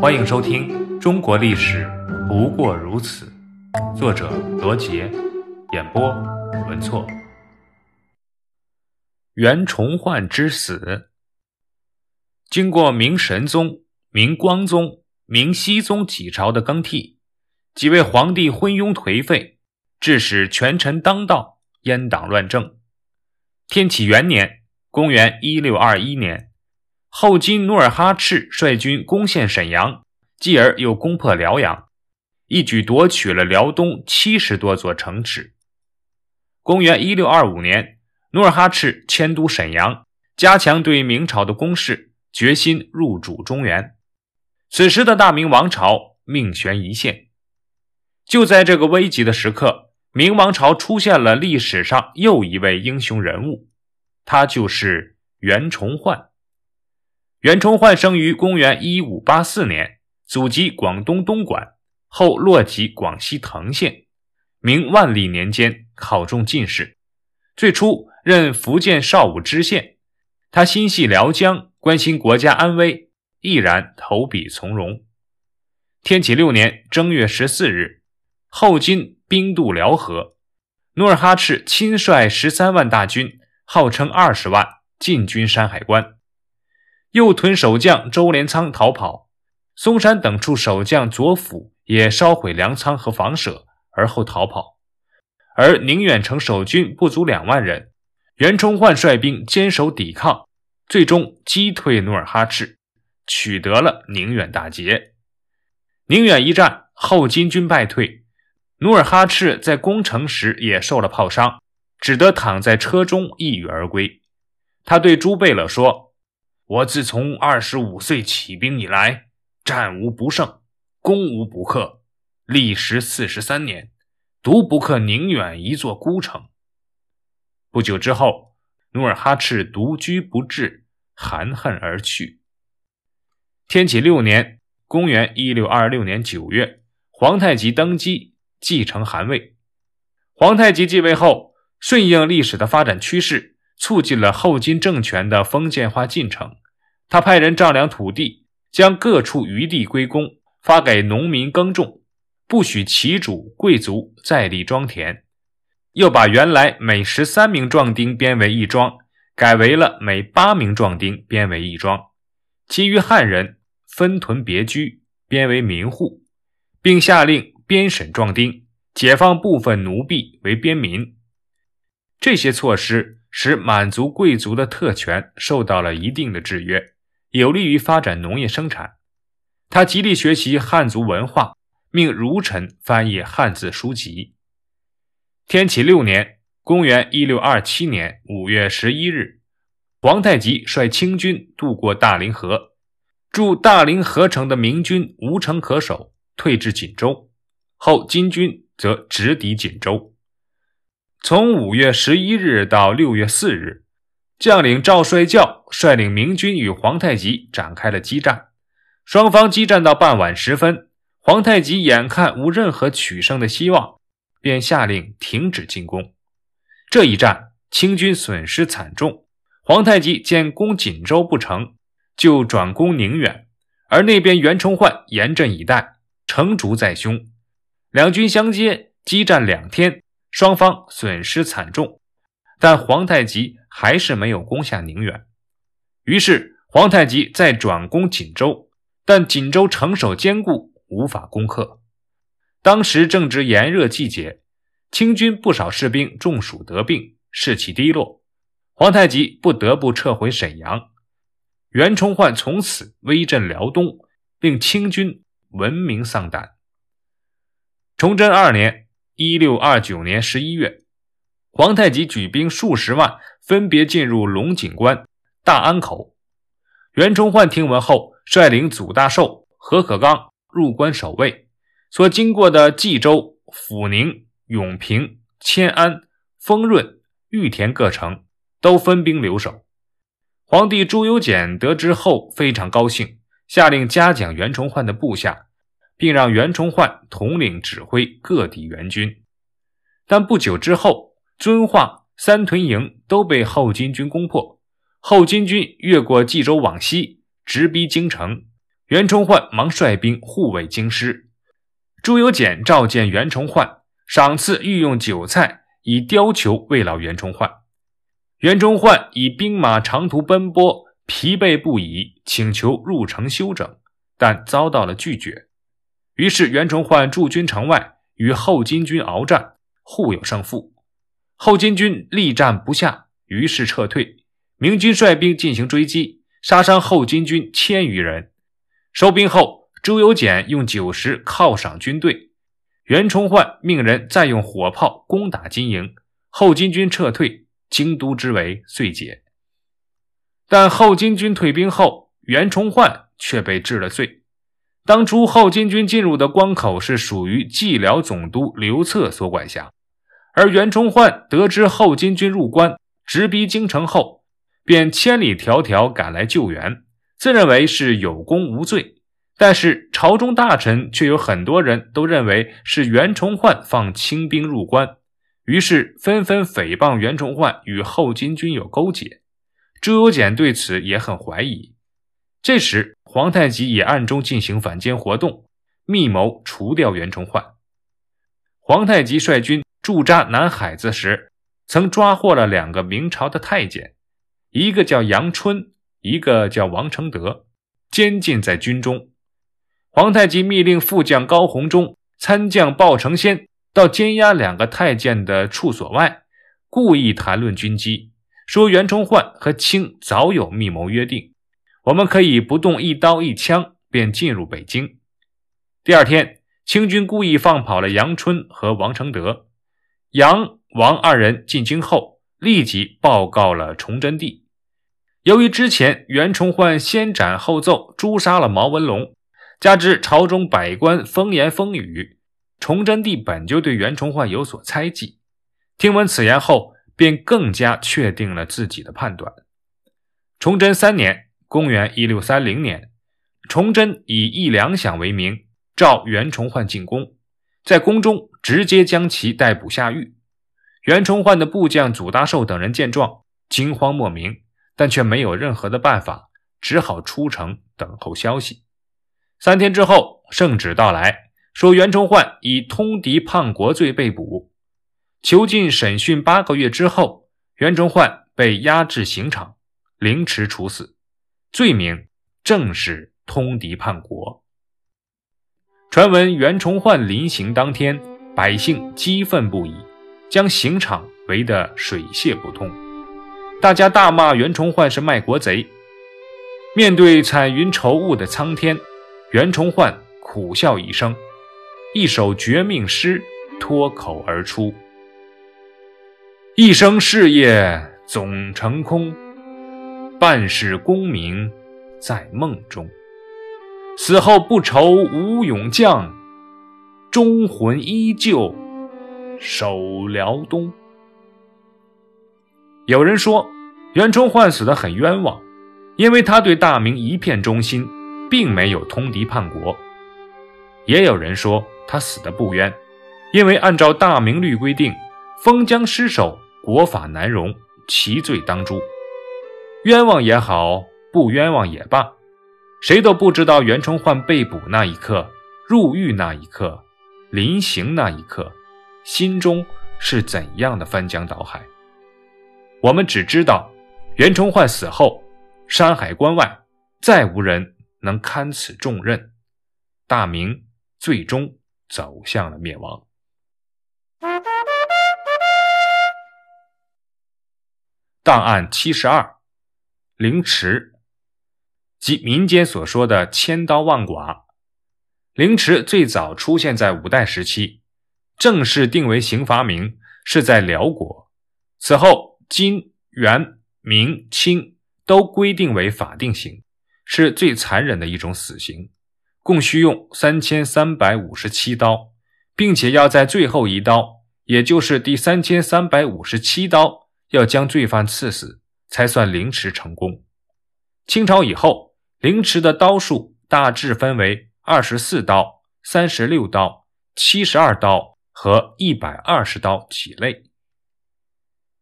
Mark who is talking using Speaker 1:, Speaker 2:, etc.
Speaker 1: 欢迎收听《中国历史不过如此》，作者罗杰，演播文措。袁崇焕之死，经过明神宗、明光宗、明熹宗几朝的更替，几位皇帝昏庸颓废，致使权臣当道，阉党乱政。天启元年（公元1621年）。后金努尔哈赤率军攻陷沈阳，继而又攻破辽阳，一举夺取了辽东七十多座城池。公元一六二五年，努尔哈赤迁都沈阳，加强对明朝的攻势，决心入主中原。此时的大明王朝命悬一线。就在这个危急的时刻，明王朝出现了历史上又一位英雄人物，他就是袁崇焕。袁崇焕生于公元一五八四年，祖籍广东东莞，后落籍广西藤县。明万历年间考中进士，最初任福建邵武知县。他心系辽江，关心国家安危，毅然投笔从戎。天启六年正月十四日，后金兵渡辽河，努尔哈赤亲率十三万大军，号称二十万，进军山海关。右屯守将周连仓逃跑，嵩山等处守将左辅也烧毁粮仓和房舍，而后逃跑。而宁远城守军不足两万人，袁崇焕率兵坚守抵抗，最终击退努尔哈赤，取得了宁远大捷。宁远一战，后金军败退，努尔哈赤在攻城时也受了炮伤，只得躺在车中抑郁而归。他对朱贝勒说。我自从二十五岁起兵以来，战无不胜，攻无不克，历时四十三年，独不克宁远一座孤城。不久之后，努尔哈赤独居不治，含恨而去。天启六年（公元一六二六年九月），皇太极登基，继承汗位。皇太极继位后，顺应历史的发展趋势。促进了后金政权的封建化进程。他派人丈量土地，将各处余地归公，发给农民耕种，不许旗主贵族再立庄田。又把原来每十三名壮丁编为一庄，改为了每八名壮丁编为一庄。其余汉人分屯别居，编为民户，并下令编审壮丁，解放部分奴婢为边民。这些措施。使满族贵族的特权受到了一定的制约，有利于发展农业生产。他极力学习汉族文化，命儒臣翻译汉字书籍。天启六年（公元1627年）五月十一日，皇太极率清军渡过大凌河，驻大凌河城的明军无城可守，退至锦州。后金军则直抵锦州。从五月十一日到六月四日，将领赵帅教率领明军与皇太极展开了激战。双方激战到傍晚时分，皇太极眼看无任何取胜的希望，便下令停止进攻。这一战，清军损失惨重。皇太极见攻锦州不成就转攻宁远，而那边袁崇焕严阵以待，城竹在胸，两军相接，激战两天。双方损失惨重，但皇太极还是没有攻下宁远。于是皇太极再转攻锦州，但锦州城守坚固，无法攻克。当时正值炎热季节，清军不少士兵中暑得病，士气低落。皇太极不得不撤回沈阳。袁崇焕从此威震辽东，令清军闻名丧胆。崇祯二年。一六二九年十一月，皇太极举兵数十万，分别进入龙井关、大安口。袁崇焕听闻后，率领祖大寿、何可刚入关守卫。所经过的冀州、阜宁、永平、迁安、丰润、玉田各城，都分兵留守。皇帝朱由检得知后非常高兴，下令嘉奖袁崇焕的部下。并让袁崇焕统领指挥各地援军，但不久之后，遵化、三屯营都被后金军攻破。后金军越过冀州往西，直逼京城。袁崇焕忙率兵护卫京师。朱由检召见袁崇焕，赏赐御用酒菜，以貂裘慰劳袁崇焕。袁崇焕以兵马长途奔波，疲惫不已，请求入城休整，但遭到了拒绝。于是袁崇焕驻军城外，与后金军鏖战，互有胜负。后金军力战不下，于是撤退。明军率兵进行追击，杀伤后金军千余人。收兵后，朱由检用酒食犒赏军队。袁崇焕命人再用火炮攻打金营，后金军撤退，京都之围遂解。但后金军退兵后，袁崇焕却被治了罪。当初后金军进入的关口是属于蓟辽总督刘策所管辖，而袁崇焕得知后金军入关，直逼京城后，便千里迢迢赶来救援。自认为是有功无罪，但是朝中大臣却有很多人都认为是袁崇焕放清兵入关，于是纷纷诽谤袁崇焕与后金军有勾结。朱由检对此也很怀疑。这时，皇太极也暗中进行反间活动，密谋除掉袁崇焕。皇太极率军驻扎南海子时，曾抓获了两个明朝的太监，一个叫杨春。一个叫王承德，监禁在军中。皇太极密令副将高鸿忠、参将鲍承先到监押两个太监的处所外，故意谈论军机，说袁崇焕和清早有密谋约定，我们可以不动一刀一枪便进入北京。第二天，清军故意放跑了杨春和王承德，杨王二人进京后，立即报告了崇祯帝。由于之前袁崇焕先斩后奏诛杀了毛文龙，加之朝中百官风言风语，崇祯帝本就对袁崇焕有所猜忌。听闻此言后，便更加确定了自己的判断。崇祯三年（公元1630年），崇祯以议粮饷为名，召袁崇焕进宫，在宫中直接将其逮捕下狱。袁崇焕的部将祖大寿等人见状，惊慌莫名。但却没有任何的办法，只好出城等候消息。三天之后，圣旨到来，说袁崇焕以通敌叛国罪被捕，囚禁审讯八个月之后，袁崇焕被押至刑场，凌迟处死，罪名正是通敌叛国。传闻袁崇焕临刑当天，百姓激愤不已，将刑场围得水泄不通。大家大骂袁崇焕是卖国贼。面对彩云愁雾的苍天，袁崇焕苦笑一声，一首绝命诗脱口而出：“一生事业总成空，半世功名在梦中。死后不愁无勇将，忠魂依旧守辽东。”有人说，袁崇焕死得很冤枉，因为他对大明一片忠心，并没有通敌叛国。也有人说他死得不冤，因为按照大明律规定，封疆失守，国法难容，其罪当诛。冤枉也好，不冤枉也罢，谁都不知道袁崇焕被捕那一刻、入狱那一刻、临刑那一刻，心中是怎样的翻江倒海。我们只知道，袁崇焕死后，山海关外再无人能堪此重任，大明最终走向了灭亡。档案七十二，凌迟，即民间所说的千刀万剐。凌迟最早出现在五代时期，正式定为刑罚名是在辽国，此后。金、元、明、清都规定为法定刑，是最残忍的一种死刑，共需用三千三百五十七刀，并且要在最后一刀，也就是第三千三百五十七刀，要将罪犯刺死，才算凌迟成功。清朝以后，凌迟的刀数大致分为二十四刀、三十六刀、七十二刀和一百二十刀几类。